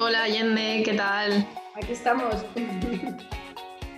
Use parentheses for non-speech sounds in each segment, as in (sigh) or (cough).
Hola Allende, ¿qué tal? Aquí estamos.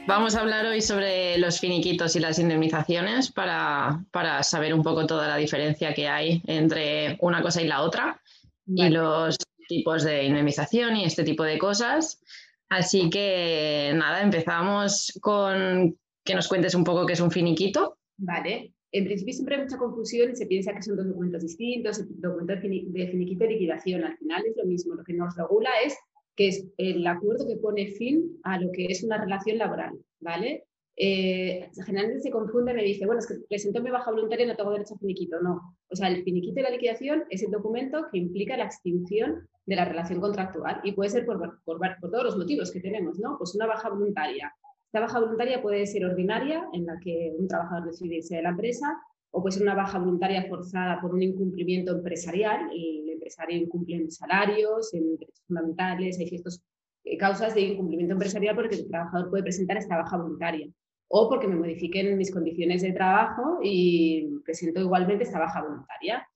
Vamos a hablar hoy sobre los finiquitos y las indemnizaciones para, saber un poco toda la diferencia que hay entre una cosa y la otra y los tipos de indemnización y este tipo de cosas. Así que nada, empezamos con que nos cuentes un poco qué es un finiquito. Vale. En principio siempre hay mucha confusión y se piensa que son dos documentos distintos, el documento de finiquito y liquidación. Al final es lo mismo, lo que nos regula es que es el acuerdo que pone fin a lo que es una relación laboral, ¿vale? Eh, generalmente se confunde, me dice, bueno, es que presentó mi baja voluntaria y no tengo derecho a finiquito. No, o sea, el finiquito y la liquidación es el documento que implica la extinción de la relación contractual y puede ser por, por, por todos los motivos que tenemos, ¿no? Pues una baja voluntaria, esta baja voluntaria puede ser ordinaria, en la que un trabajador decide irse de la empresa, o puede ser una baja voluntaria forzada por un incumplimiento empresarial. El empresario incumple en salarios, en derechos fundamentales, hay ciertas eh, causas de incumplimiento empresarial porque el trabajador puede presentar esta baja voluntaria. O porque me modifiquen mis condiciones de trabajo y presento igualmente esta baja voluntaria.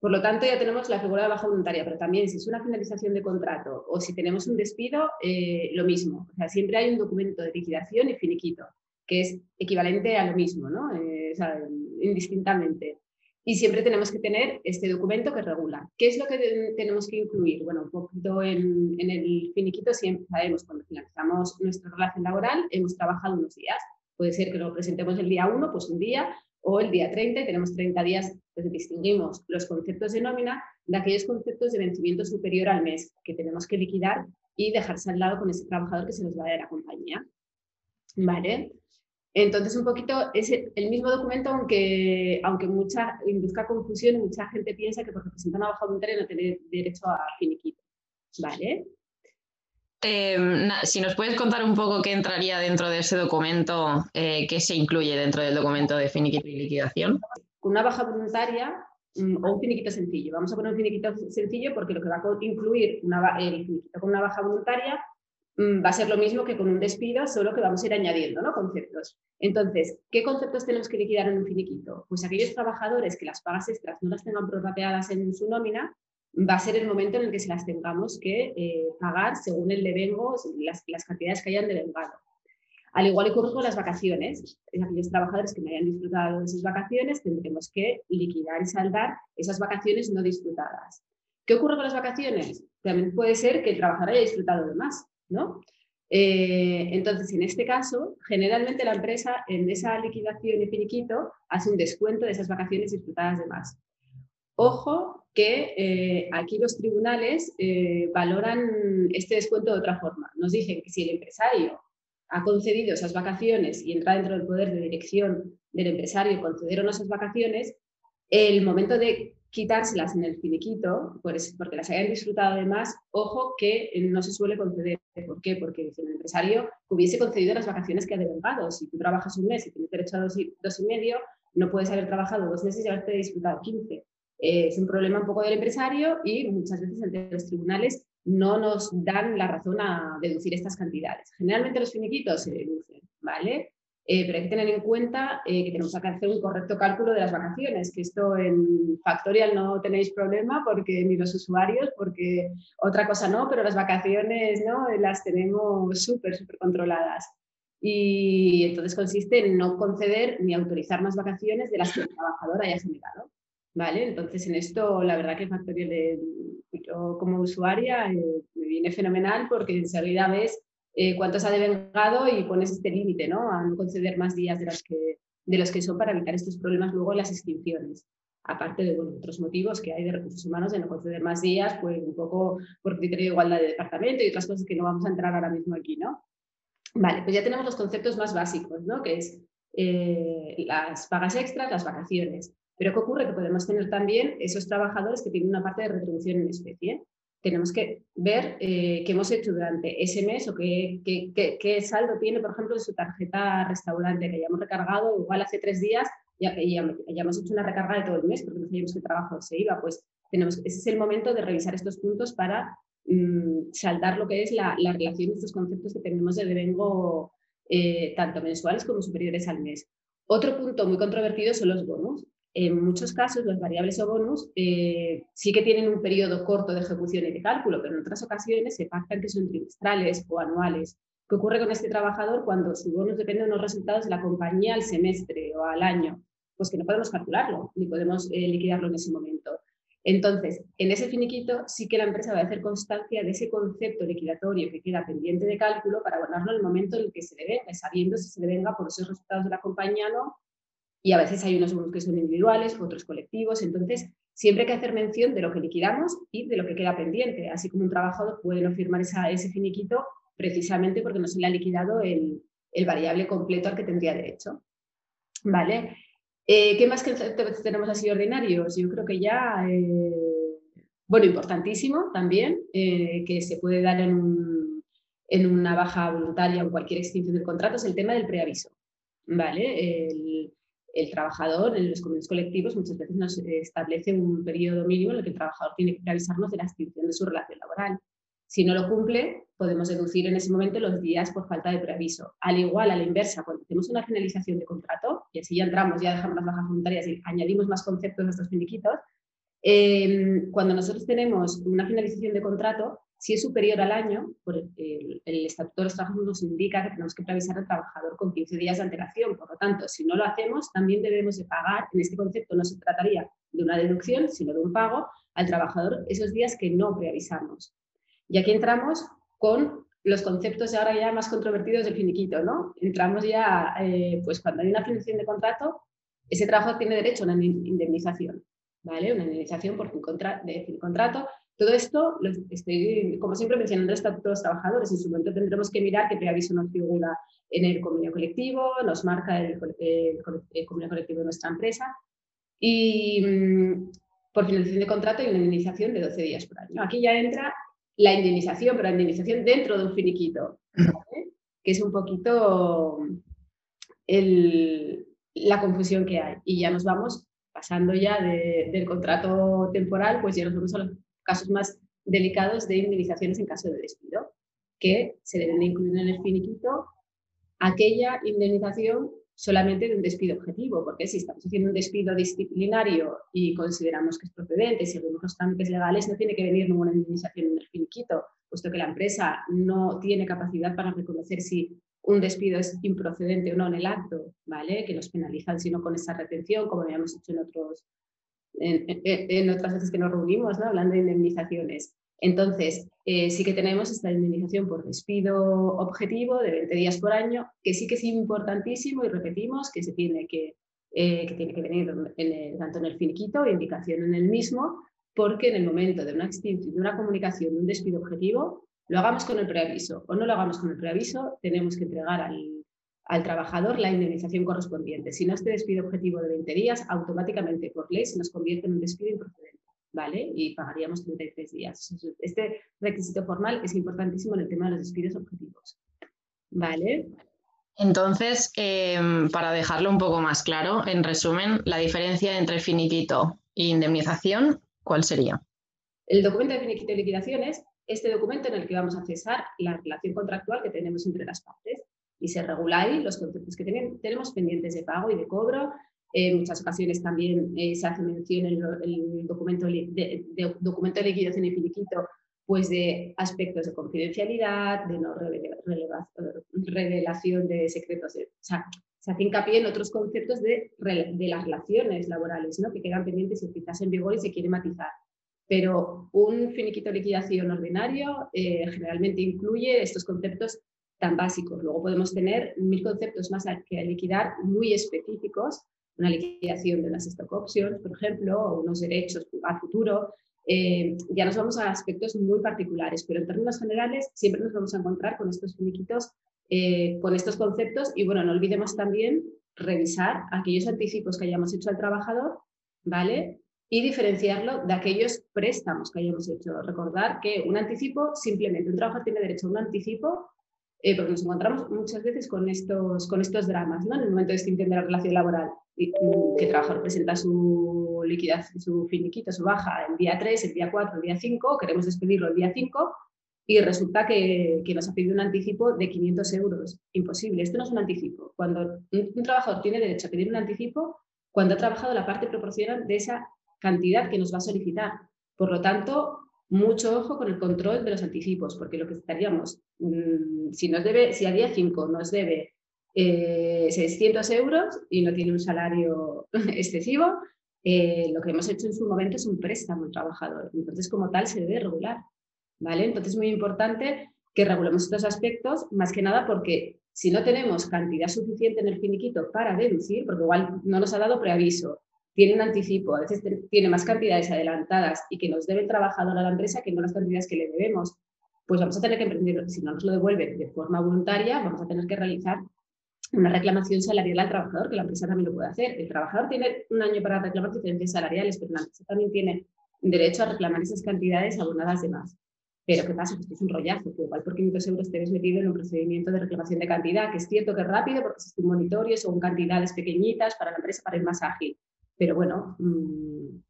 Por lo tanto, ya tenemos la figura de baja voluntaria, pero también si es una finalización de contrato o si tenemos un despido, eh, lo mismo. O sea, siempre hay un documento de liquidación y finiquito, que es equivalente a lo mismo, ¿no? Eh, o sea, indistintamente. Y siempre tenemos que tener este documento que regula. ¿Qué es lo que tenemos que incluir? Bueno, un poquito en, en el finiquito siempre sabemos cuando finalizamos nuestra relación laboral, hemos trabajado unos días. Puede ser que lo presentemos el día 1, pues un día, o el día 30 y tenemos 30 días, pues distinguimos los conceptos de nómina de aquellos conceptos de vencimiento superior al mes que tenemos que liquidar y dejarse al lado con ese trabajador que se nos va de la compañía. ¿Vale? Entonces, un poquito es el mismo documento, aunque, aunque mucha, induzca confusión mucha gente piensa que porque presenta una baja voluntaria no tiene derecho a finiquito. ¿Vale? Em, si nos puedes contar un poco qué entraría dentro de ese documento, eh, qué se incluye dentro del documento de finiquito y liquidación. Una baja voluntaria mm, o un finiquito sencillo. Vamos a poner un finiquito sencillo porque lo que va a incluir el finiquito con una baja voluntaria mm, va a ser lo mismo que con un despido, solo que vamos a ir añadiendo ¿no? conceptos. Entonces, ¿qué conceptos tenemos que liquidar en un finiquito? Pues aquellos trabajadores que las pagas extras no las tengan prorrateadas en su nómina, va a ser el momento en el que se las tengamos que eh, pagar según el devengo, las, cantidades que hayan devengado. Al igual que ocurre con las vacaciones, aquellos trabajadores que no hayan disfrutado de esas vacaciones tendremos que liquidar y saldar esas vacaciones no disfrutadas. ¿Qué ocurre con las vacaciones? También puede ser que el trabajador haya disfrutado de más, ¿no? Eh, entonces, en este caso, generalmente la empresa en esa liquidación y finiquito hace un descuento de esas vacaciones disfrutadas de más. Ojo que eh, aquí los tribunales eh, valoran este descuento de otra forma. Nos dicen que si el empresario ha concedido esas vacaciones y entra dentro del poder de dirección del empresario conceder o esas vacaciones, el momento de quitárselas en el finiquito, porque las hayan disfrutado además, ojo que no se suele conceder. ¿Por qué? Porque si el empresario hubiese concedido las vacaciones que ha devengado, si tú trabajas un mes y tienes derecho a dos y, dos y medio, no puedes haber trabajado dos meses y haberte disfrutado 15 es un problema un poco del empresario y muchas veces ante los tribunales no nos dan la razón a deducir estas cantidades. Generalmente los finiquitos se deducen, ¿vale? Eh, pero hay que tener en cuenta eh, que tenemos que hacer un correcto cálculo de las vacaciones, que esto en Factorial no tenéis problema porque ni los usuarios, porque otra cosa no, pero las vacaciones ¿no? las tenemos súper, súper controladas. Y entonces consiste en no conceder ni autorizar más vacaciones de las que el trabajador haya generado. ¿Vale? Entonces, en esto, la verdad que Factorial, yo como usuaria, eh, me viene fenomenal porque enseguida ves eh, cuántos ha devengado y pones este límite, ¿no? A no conceder más días de los, que, de los que son para evitar estos problemas luego en las extinciones. Aparte de otros motivos que hay de recursos humanos de no conceder más días, pues un poco por criterio de igualdad de departamento y otras cosas que no vamos a entrar ahora mismo aquí, ¿no? Vale, pues ya tenemos los conceptos más básicos, ¿no? Que es eh, las pagas extras, las vacaciones. Pero ¿qué ocurre? Que podemos tener también esos trabajadores que tienen una parte de retribución en especie. Tenemos que ver eh, qué hemos hecho durante ese mes o qué, qué, qué, saldo tiene, por ejemplo, de su tarjeta restaurante que hayamos recargado igual hace tres días ya que ya, hayamos hecho una recarga de todo el mes porque no sabíamos el trabajo se iba. Pues tenemos, ese es el momento de revisar estos puntos para mm, saldar lo que es la, la, relación de estos conceptos que tenemos de devengo eh, tanto mensuales como superiores al mes. Otro punto muy controvertido son los bonos. En muchos casos los variables o bonus eh, sí que tienen un periodo corto de ejecución y de cálculo, pero en otras ocasiones se pactan que son trimestrales o anuales. ¿Qué ocurre con este trabajador cuando su bonus depende de los resultados de la compañía al semestre o al año? Pues que no podemos calcularlo ni podemos eh, liquidarlo en ese momento. Entonces, en ese finiquito sí que la empresa va a hacer constancia de ese concepto liquidatorio que queda pendiente de cálculo para abonarlo en el momento en el que se le venga, sabiendo si se le venga por esos resultados de la compañía o no. Y a veces hay unos que son individuales, otros colectivos. Entonces, siempre hay que hacer mención de lo que liquidamos y de lo que queda pendiente. Así como un trabajador puede no firmar ese finiquito precisamente porque no se le ha liquidado el, el variable completo al que tendría derecho. ¿Vale? Eh, ¿Qué más tenemos así ordinarios? Yo creo que ya, eh, bueno, importantísimo también, eh, que se puede dar en, en, una baja voluntaria o cualquier extinción del contrato, es el tema del preaviso. ¿Vale? El, el trabajador en los convenios colectivos muchas veces nos establece un periodo mínimo en el que el trabajador tiene que preavisarnos de la extinción de su relación laboral. Si no lo cumple, podemos deducir en ese momento los días por falta de preaviso. Al igual, a la inversa, cuando tenemos una finalización de contrato, y así ya entramos, ya dejamos las bajas voluntarias y añadimos más conceptos a estos finiquitos, em, cuando nosotros tenemos una finalización de contrato, si es superior al año, por el, Estatuto de los Trabajadores nos indica que tenemos que preavisar al trabajador con 15 días de antelación. Por lo tanto, si no lo hacemos, también debemos de pagar, en este concepto no se trataría de una deducción, sino de un pago al trabajador esos días que no preavisamos. Y aquí entramos con los conceptos ahora ya más controvertidos del finiquito, ¿no? Entramos ya, eh, pues cuando hay una finalización de contrato, ese trabajador tiene derecho a una indemnización, ¿vale? Una indemnización por fin, de contrato. Todo esto estoy, como siempre, mencionando el Estatuto de los Trabajadores. En su momento tendremos que mirar qué preaviso nos figura en el convenio colectivo, nos marca el, convenio colectivo de nuestra empresa. Y mm, por finalización de contrato y una indemnización de 12 días por año. Aquí ya entra la indemnización, pero la indemnización dentro de un finiquito, que es un poquito la confusión que hay. Y ya nos vamos pasando ya del contrato temporal, pues ya nos vamos a los casos más delicados de indemnizaciones en caso de despido, que se deben de incluir en el finiquito aquella indemnización solamente de un despido objetivo, porque si estamos haciendo un despido disciplinario y consideramos que es procedente, si seguimos los trámites legales, no tiene que venir ninguna indemnización en el finiquito, puesto que la empresa no tiene capacidad para reconocer si un despido es improcedente o no en el acto, ¿vale? Que nos penalizan sino con esa retención, como habíamos hecho en, otros, en, otras veces que nos reunimos, ¿no? Hablando de indemnizaciones. Entonces, eh, sí que tenemos esta indemnización por despido objetivo de 20 días por año, que sí que es importantísimo y repetimos que se tiene que, eh, que tiene que venir en tanto en el finiquito, indicación en el mismo, porque en el momento de una extinción, de una comunicación, de un despido objetivo, lo hagamos con el preaviso o no lo hagamos con el preaviso, tenemos que entregar al, al trabajador la indemnización correspondiente. Si no este despido objetivo de 20 días, automáticamente por ley se nos convierte en un despido improcedente. ¿vale? Y pagaríamos 33 días. Este requisito formal es importantísimo en el tema de los despidos objetivos, ¿vale? Entonces, em, para dejarlo un poco más claro, en resumen, la diferencia entre finiquito e indemnización, ¿cuál sería? El documento de finiquito y liquidación es este documento en el que vamos a cesar la relación contractual que tenemos entre las partes y se regula ahí los conceptos que tenemos pendientes de pago y de cobro, en muchas ocasiones también eh, se hace mención en el, documento, de, documento de liquidación y finiquito pues de aspectos de confidencialidad, de no revelación de secretos. o sea, se hace hincapié en otros conceptos de, de las relaciones laborales ¿no? que quedan pendientes y quizás en vigor y se quiere matizar. Pero un finiquito de liquidación ordinario eh, generalmente incluye estos conceptos tan básicos. Luego podemos tener mil conceptos más que liquidar muy específicos una liquidación de las stock options, por ejemplo, o unos derechos a futuro. Eh, ya nos vamos a aspectos muy particulares, pero en términos generales siempre nos vamos a encontrar con estos finiquitos, eh, con estos conceptos y bueno, no olvidemos también revisar aquellos anticipos que hayamos hecho al trabajador, ¿vale? Y diferenciarlo de aquellos préstamos que hayamos hecho. Recordar que un anticipo, simplemente un trabajador tiene derecho a un anticipo eh, porque nos encontramos muchas veces con estos, con estos dramas, ¿no? En el momento de extinción de la relación laboral, y, que el trabajador presenta su liquidación, su finiquito, su baja el día 3, el día 4, el día 5, queremos despedirlo el día 5 y resulta que, nos ha pedido un anticipo de 500 euros. Imposible, esto no es un anticipo. Cuando un, trabajador tiene derecho a pedir un anticipo, cuando ha trabajado la parte proporcional de esa cantidad que nos va a solicitar. Por lo tanto, mucho ojo con el control de los anticipos, porque lo que estaríamos, mm, si, nos debe, si a día 5 nos debe 600 eh, euros y no tiene un salario (laughs) excesivo, eh, lo que hemos hecho en su momento es un préstamo al trabajador. Entonces, como tal, se debe regular. ¿vale? Entonces, es muy importante que regulemos estos aspectos, más que nada porque si no tenemos cantidad suficiente en el finiquito para deducir, porque igual no nos ha dado preaviso, tiene un anticipo, a veces tiene más cantidades adelantadas y que nos debe el trabajador a la empresa que no las cantidades que le debemos, pues vamos a tener que emprender, si no nos lo devuelve de forma voluntaria, vamos a tener que realizar una reclamación salarial al trabajador, que la empresa también lo puede hacer. El trabajador tiene un año para reclamar diferencias salariales, pero la empresa también tiene derecho a reclamar esas cantidades abonadas de más. Pero ¿qué pasa? Pues es un rollazo, que igual por 500 euros te ves metido en un procedimiento de reclamación de cantidad, que es cierto que es rápido porque es un monitorio, son cantidades pequeñitas para la empresa para ir más ágil. Pero bueno, mm,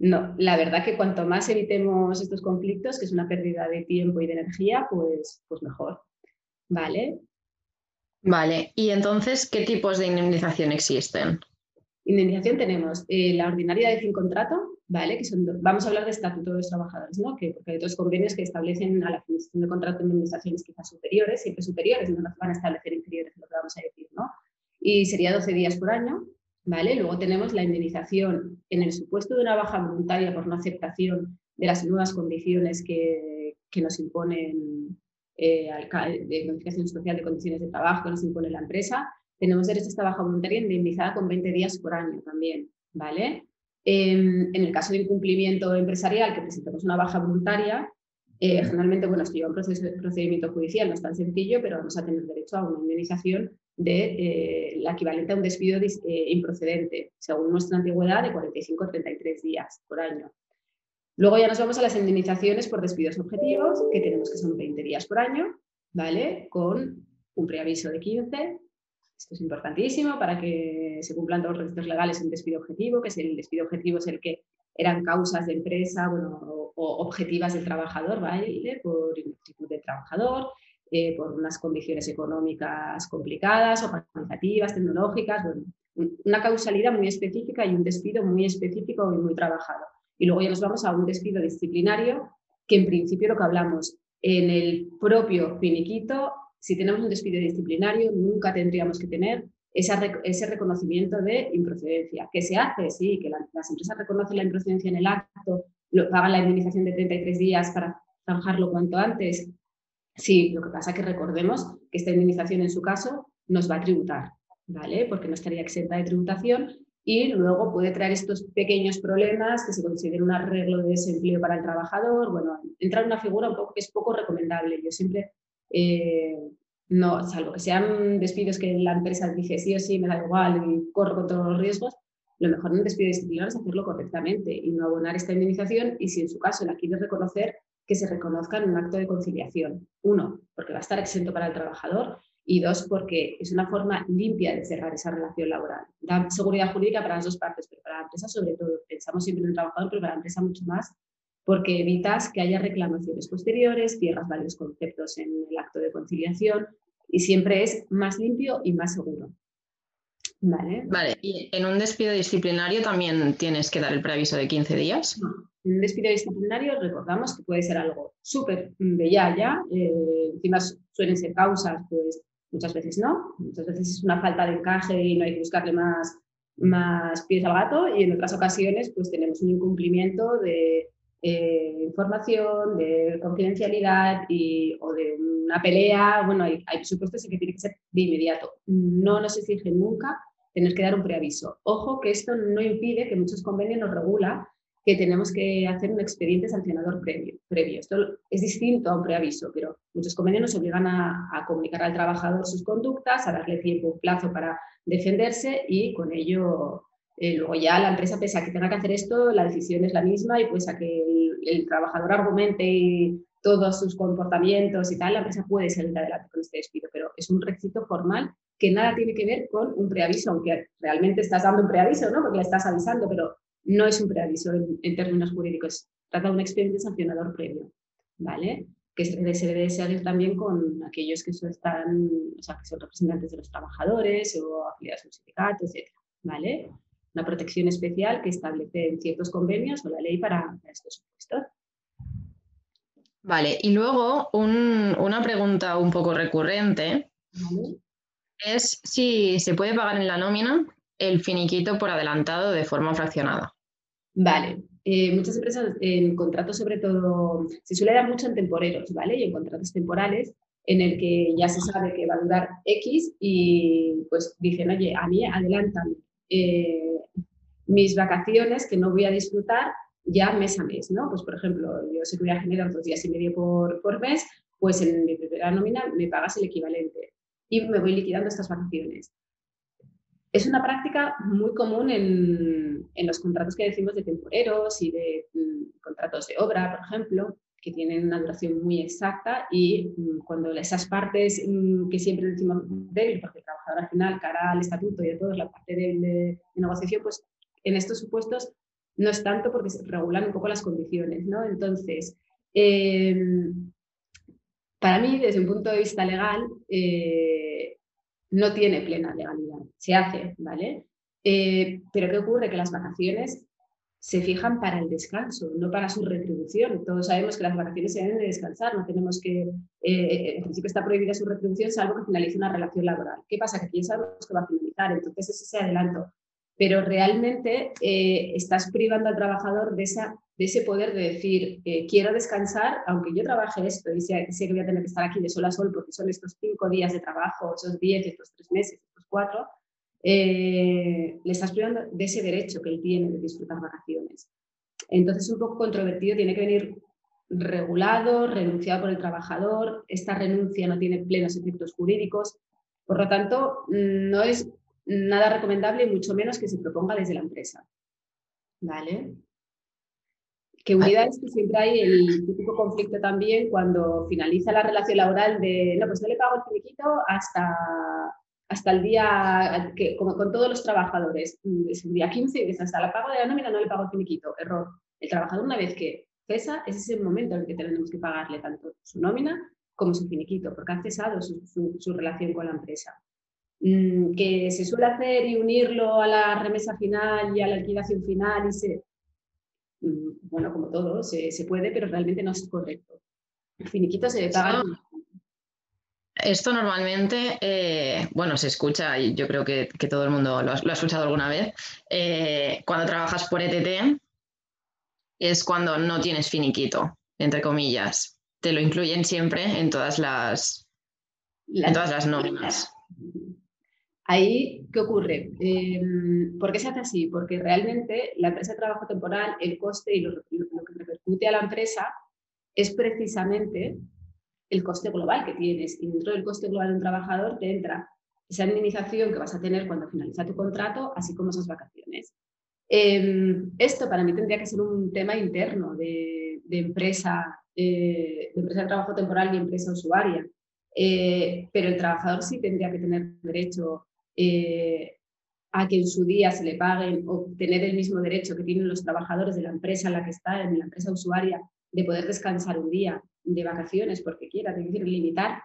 no, la verdad que cuanto más evitemos estos conflictos, que es una pérdida de tiempo y de energía, pues, pues mejor. ¿Vale? Vale, y entonces, ¿qué tipos de indemnización existen? Indemnización tenemos eh, la ordinaria de fin contrato, ¿vale? Que son, vamos a hablar de estatuto de los trabajadores, ¿no? Que, porque hay otros convenios que establecen a la finalización de contrato indemnizaciones quizás superiores, siempre superiores, no nos van a establecer inferiores, lo que vamos a decir, ¿no? Y sería 12 días por año, Luego tenemos la indemnización en el supuesto de una baja voluntaria por no aceptación de las nuevas condiciones que, nos imponen eh, de modificación social de condiciones de trabajo que nos impone la empresa. Tenemos derecho a esta baja voluntaria indemnizada con 20 días por año también, ¿vale? En, el caso de incumplimiento empresarial, que presentemos una baja voluntaria, eh, generalmente, bueno, esto lleva un procedimiento judicial, no es tan sencillo, pero vamos a tener derecho a una indemnización de eh, la equivalente a un despido eh, improcedente, según nuestra antigüedad, de 45 a 33 días por año. Luego ya nos vamos a las indemnizaciones por despidos objetivos, que tenemos que son 20 días por año, ¿vale? Con un preaviso de 15. Esto es importantísimo para que se cumplan todos los requisitos legales en despido objetivo, que es el despido objetivo es el que eran causas de empresa bueno, o, objetivas del trabajador, ¿vale? Por ineptitud del trabajador, eh, por unas condiciones económicas complicadas, organizativas, tecnológicas, una causalidad muy específica y un despido muy específico y muy trabajado. Y luego ya nos vamos a un despido disciplinario, que en principio lo que hablamos en el propio finiquito, si tenemos un despido disciplinario, nunca tendríamos que tener ese reconocimiento de improcedencia. ¿Qué se hace? Sí, que las empresas reconocen la improcedencia en el acto, pagan la indemnización de 33 días para zanjarlo cuanto antes Sí, lo que pasa es que recordemos que esta indemnización en su caso nos va a tributar, ¿vale? Porque no estaría exenta de tributación y luego puede traer estos pequeños problemas que se considera un arreglo de desempleo para el trabajador. Bueno, entrar en una figura un poco que es poco recomendable. Yo siempre, eh, no, salvo que sean despidos que la empresa dice sí o sí, me da igual y corro con todos los riesgos, lo mejor en un despido disciplinario es hacerlo correctamente y no abonar esta indemnización y si en su caso la quiere reconocer, que se reconozca en un acto de conciliación. Uno, porque va a estar exento para el trabajador y dos, porque es una forma limpia de cerrar esa relación laboral. Da seguridad jurídica para las dos partes, pero para la empresa sobre todo. Pensamos siempre en el trabajador, pero para la empresa mucho más, porque evitas que haya reclamaciones posteriores, cierras varios conceptos en el acto de conciliación y siempre es más limpio y más seguro. Vale. Vale, y en un despido disciplinario también tienes que dar el preaviso de 15 días. No. En un despido disciplinario recordamos que puede ser algo súper de ya, ya, eh, encima suelen ser causas, pues muchas veces no, muchas veces es una falta de encaje y no hay que buscarle más, más pies al gato y en otras ocasiones pues tenemos un incumplimiento de eh, información, de confidencialidad y, o de una pelea, bueno, hay, hay supuestos en que tiene que ser de inmediato. No nos exige nunca tener que dar un preaviso. Ojo que esto no impide que muchos convenios nos regula que tenemos que hacer un expediente sancionador previo. previo. Esto es distinto a un preaviso, pero muchos convenios nos obligan a, comunicar al trabajador sus conductas, a darle tiempo, un plazo para defenderse y con ello eh, luego ya la empresa, pese a que tenga que hacer esto, la decisión es la misma y pues a que el, trabajador argumente todos sus comportamientos y tal, la empresa puede salir adelante con este despido, pero es un requisito formal que nada tiene que ver con un preaviso, aunque realmente estás dando un preaviso, ¿no? Porque le estás avisando, pero no es un preaviso en, términos jurídicos, trata de un expediente sancionador previo, ¿vale? Que se debe seguir también con aquellos que son, están, o sea, que son representantes de los trabajadores o afiliados a un sindicato, etc. ¿vale? una protección especial que establece en ciertos convenios o la ley para, estos supuestos. Vale, y luego una pregunta un poco recurrente es si se puede pagar en la nómina el finiquito por adelantado de forma fraccionada. Vale, eh, muchas empresas en contratos sobre todo, se suele dar mucho en temporeros, ¿vale? Y en contratos temporales en el que ya se sabe que va a durar X y pues dicen, oye, a mí adelantan eh, mis vacaciones que no voy a disfrutar ya mes a mes, ¿no? Pues por ejemplo, yo sé que voy a generar dos días y medio por, por mes, pues en mi primera nómina me pagas el equivalente y me voy liquidando estas vacaciones. Es una práctica muy común en, en los contratos que decimos de temporeros y de mm, contratos de obra, por ejemplo, que tienen una duración muy exacta y mm, cuando esas partes mm, que siempre decimos débil, porque el trabajador al final, cara al estatuto y de todo, la parte de, de, negociación, pues en estos supuestos no es tanto porque se regulan un poco las condiciones, ¿no? Entonces, em, para mí, desde un punto de vista legal, eh, no tiene plena legalidad. Se hace, ¿vale? Eh, pero ¿qué ocurre? Que las vacaciones se fijan para el descanso, no para su retribución. Todos sabemos que las vacaciones se deben de descansar, no tenemos que, eh, en principio está prohibida su retribución salvo que finalice una relación laboral. ¿Qué pasa? Que aquí ya sabemos que va a finalizar, entonces ese se adelanto. Pero realmente eh, estás privando al trabajador de, esa, de ese poder de decir, eh, quiero descansar, aunque yo trabaje esto y sé, sé, que voy a tener que estar aquí de sol a sol porque son estos cinco días de trabajo, esos diez, estos tres meses, estos cuatro, eh, le estás privando de ese derecho que él tiene de disfrutar vacaciones. Entonces es un poco controvertido, tiene que venir regulado, renunciado por el trabajador, esta renuncia no tiene plenos efectos jurídicos, por lo tanto no es nada recomendable y mucho menos que se proponga desde la empresa. ¿Vale? Que unida es que siempre hay el típico conflicto también cuando finaliza la relación laboral de, no, pues no le pago el finiquito hasta hasta el día, que, como con todos los trabajadores, mm, es el día 15 y hasta la pago de la nómina no le pago el finiquito. Error. El trabajador una vez que cesa, ese es el momento en el que tenemos que pagarle tanto su nómina como su finiquito, porque ha cesado su, relación con la empresa. Mm, que se suele hacer y unirlo a la remesa final y a la liquidación final y se... Mm, bueno, como todo, se, se puede, pero realmente no es correcto. El finiquito se paga... Esto normalmente, eh, bueno, se escucha y yo creo que, todo el mundo lo ha, escuchado alguna vez. Eh, cuando trabajas por ETT es cuando no tienes finiquito, entre comillas. Te lo incluyen siempre en todas las, todas las normas. Ahí, ¿qué ocurre? Em, ¿Por qué se hace así? Porque realmente la empresa de trabajo temporal, el coste y lo, que repercute a la empresa es precisamente el coste global que tienes. Y dentro del coste global de un trabajador te entra esa indemnización que vas a tener cuando finaliza tu contrato, así como esas vacaciones. Em, esto para mí tendría que ser un tema interno de, empresa, eh, de empresa de trabajo temporal y empresa usuaria. Eh, pero el trabajador sí tendría que tener derecho eh, a que en su día se le paguen o tener el mismo derecho que tienen los trabajadores de la empresa en la que está, en la empresa usuaria, de poder descansar un día de vacaciones porque quiera, tiene que limitar.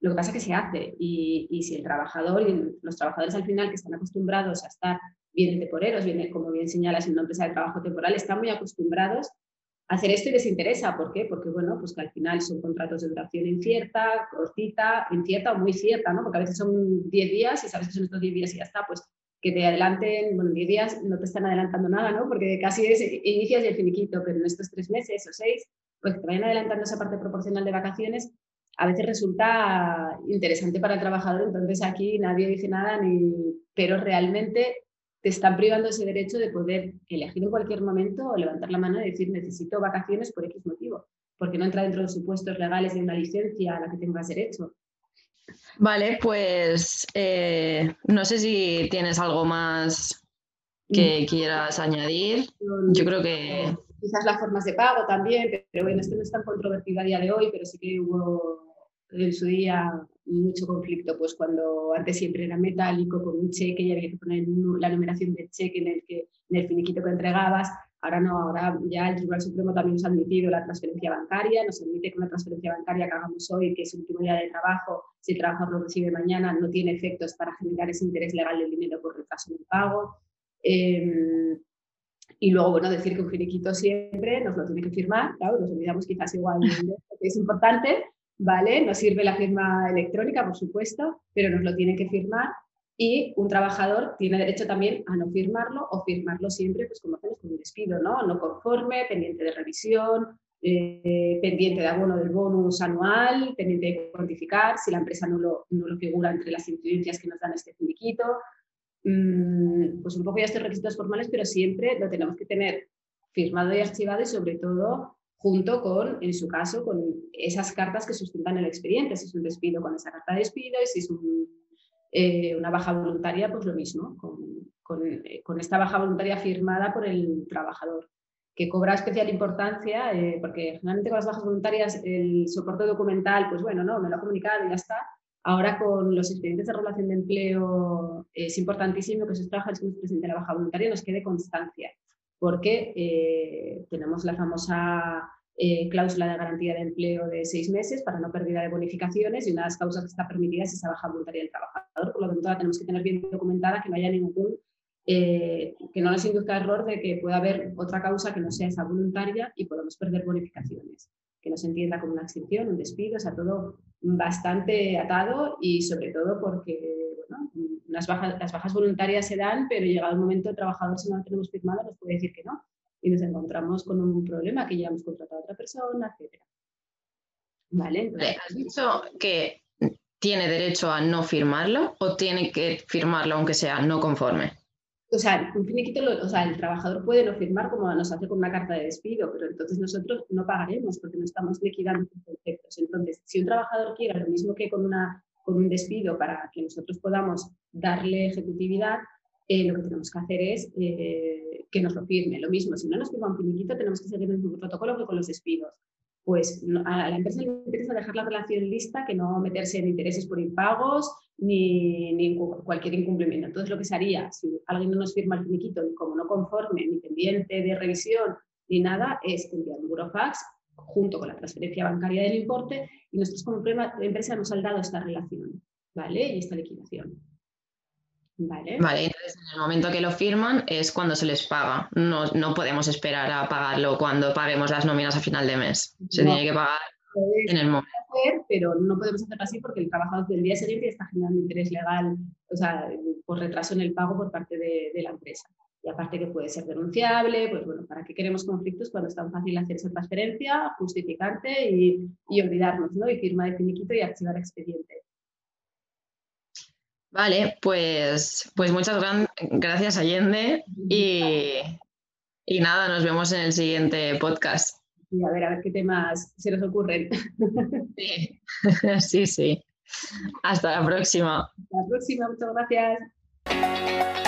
Lo que pasa es que se hace y, si el trabajador y los trabajadores al final que están acostumbrados a estar bien temporeros, bien, como bien señalas en una empresa de trabajo temporal, están muy acostumbrados hacer esto y les interesa. ¿Por qué? Porque bueno, pues que al final son contratos de duración incierta, cortita, incierta o muy cierta, ¿no? Porque a veces son 10 días y sabes que son estos 10 días y ya está, pues que te adelanten, bueno, 10 días no te están adelantando nada, ¿no? Porque casi es, inicias el finiquito, pero en estos tres meses o seis pues que te vayan adelantando esa parte proporcional de vacaciones, a veces resulta interesante para el trabajador, entonces aquí nadie dice nada, ni... pero realmente te están privando ese derecho de poder elegir en cualquier momento o levantar la mano y decir necesito vacaciones por X motivo, porque no entra dentro de los supuestos legales de una licencia a la que tengas derecho. Vale, pues eh, no sé si tienes algo más que mm. quieras añadir. Yo creo que quizás las formas de pago también, pero bueno, esto no es tan controvertido a día de hoy, pero sí que hubo en su día mucho conflicto, pues cuando antes siempre era metálico, con un cheque y había que poner la numeración del cheque en el, que, en el finiquito que entregabas, ahora no, ahora ya el Tribunal Supremo también nos ha admitido la transferencia bancaria, nos admite que una transferencia bancaria que hagamos hoy, que es el último día de trabajo, si el trabajador lo recibe mañana, no tiene efectos para generar ese interés legal del dinero por retraso en el pago. Em, y luego, bueno, decir que un finiquito siempre nos lo tiene que firmar, claro, nos olvidamos quizás igual que es importante, ¿vale? Nos sirve la firma electrónica, por supuesto, pero nos lo tiene que firmar y un trabajador tiene derecho también a no firmarlo o firmarlo siempre, pues como hacemos con un despido, ¿no? No conforme, pendiente de revisión, eh, pendiente de abono del bonus anual, pendiente de cuantificar, si la empresa no lo, no lo figura entre las incidencias que nos dan este finiquito. Mm, pues un poco ya estos requisitos formales, pero siempre lo tenemos que tener firmado y archivado y sobre todo junto con, en su caso, con esas cartas que sustentan el expediente, si es un despido con esa carta de despido y si es un eh, una baja voluntaria, pues lo mismo, eh, con, esta baja voluntaria firmada por el trabajador, que cobra especial importancia, eh, porque generalmente con las bajas voluntarias el soporte documental, pues bueno, no, me lo ha comunicado y ya está. Ahora con los expedientes de relación de empleo es importantísimo que esos trabajadores que nos presenten la baja voluntaria nos quede constancia, porque tenemos la famosa eh, cláusula de garantía de empleo de seis meses para no pérdida de bonificaciones y una de las causas que está permitida es esa baja voluntaria del trabajador. Por lo tanto, la tenemos que tener bien documentada, que no haya ningún, eh, que no nos induzca error de que pueda haber otra causa que no sea esa voluntaria y podemos perder bonificaciones. Que no se entienda como una extinción, un despido, o sea, todo bastante atado y sobre todo porque bueno, las, bajas, las bajas voluntarias se dan, pero llegado el momento el trabajador, si no lo tenemos firmado, nos puede decir que no y nos encontramos con un problema que ya hemos contratado a otra persona, etc. ¿Vale? ¿Has dicho que tiene derecho a no firmarlo o tiene que firmarlo aunque sea no conforme? O sea, un finiquito, o sea, el trabajador puede no firmar como nos hace con una carta de despido, pero entonces nosotros no pagaremos porque no estamos liquidando sus conceptos. Entonces, si un trabajador quiere lo mismo que con, una, con un despido para que nosotros podamos darle ejecutividad, eh, lo que tenemos que hacer es eh, que nos lo firme. Lo mismo, si no nos firma un finiquito, tenemos que seguir el mismo protocolo que con los despidos. Pues a la empresa le interesa dejar la relación lista, que no meterse en intereses por impagos ni, ni cualquier incumplimiento. Entonces, lo que se haría, si alguien no nos firma el finiquito, ni como no conforme, ni pendiente de revisión, ni nada, es enviar un burofax junto con la transferencia bancaria del importe y nosotros como empresa hemos saldado esta relación, ¿vale? Y esta liquidación. Vale. Vale, entonces en el momento que lo firman es cuando se les paga. No, no podemos esperar a pagarlo cuando paguemos las nóminas a final de mes. Se tiene que pagar en el momento. pero no podemos hacerlo así porque el trabajador del día siguiente está generando interés legal, o sea, por retraso en el pago por parte de, la empresa. Y aparte que puede ser denunciable, pues bueno, ¿para qué queremos conflictos cuando es tan fácil hacer esa transferencia, justificante y, y olvidarnos, ¿no? Y firma de finiquito y archivar expediente. Vale, pues, pues muchas gracias Allende y, y nada, nos vemos en el siguiente podcast. Y a ver, a ver qué temas se nos ocurren. Sí, (laughs) sí, sí. Hasta la próxima. Hasta la próxima, muchas gracias.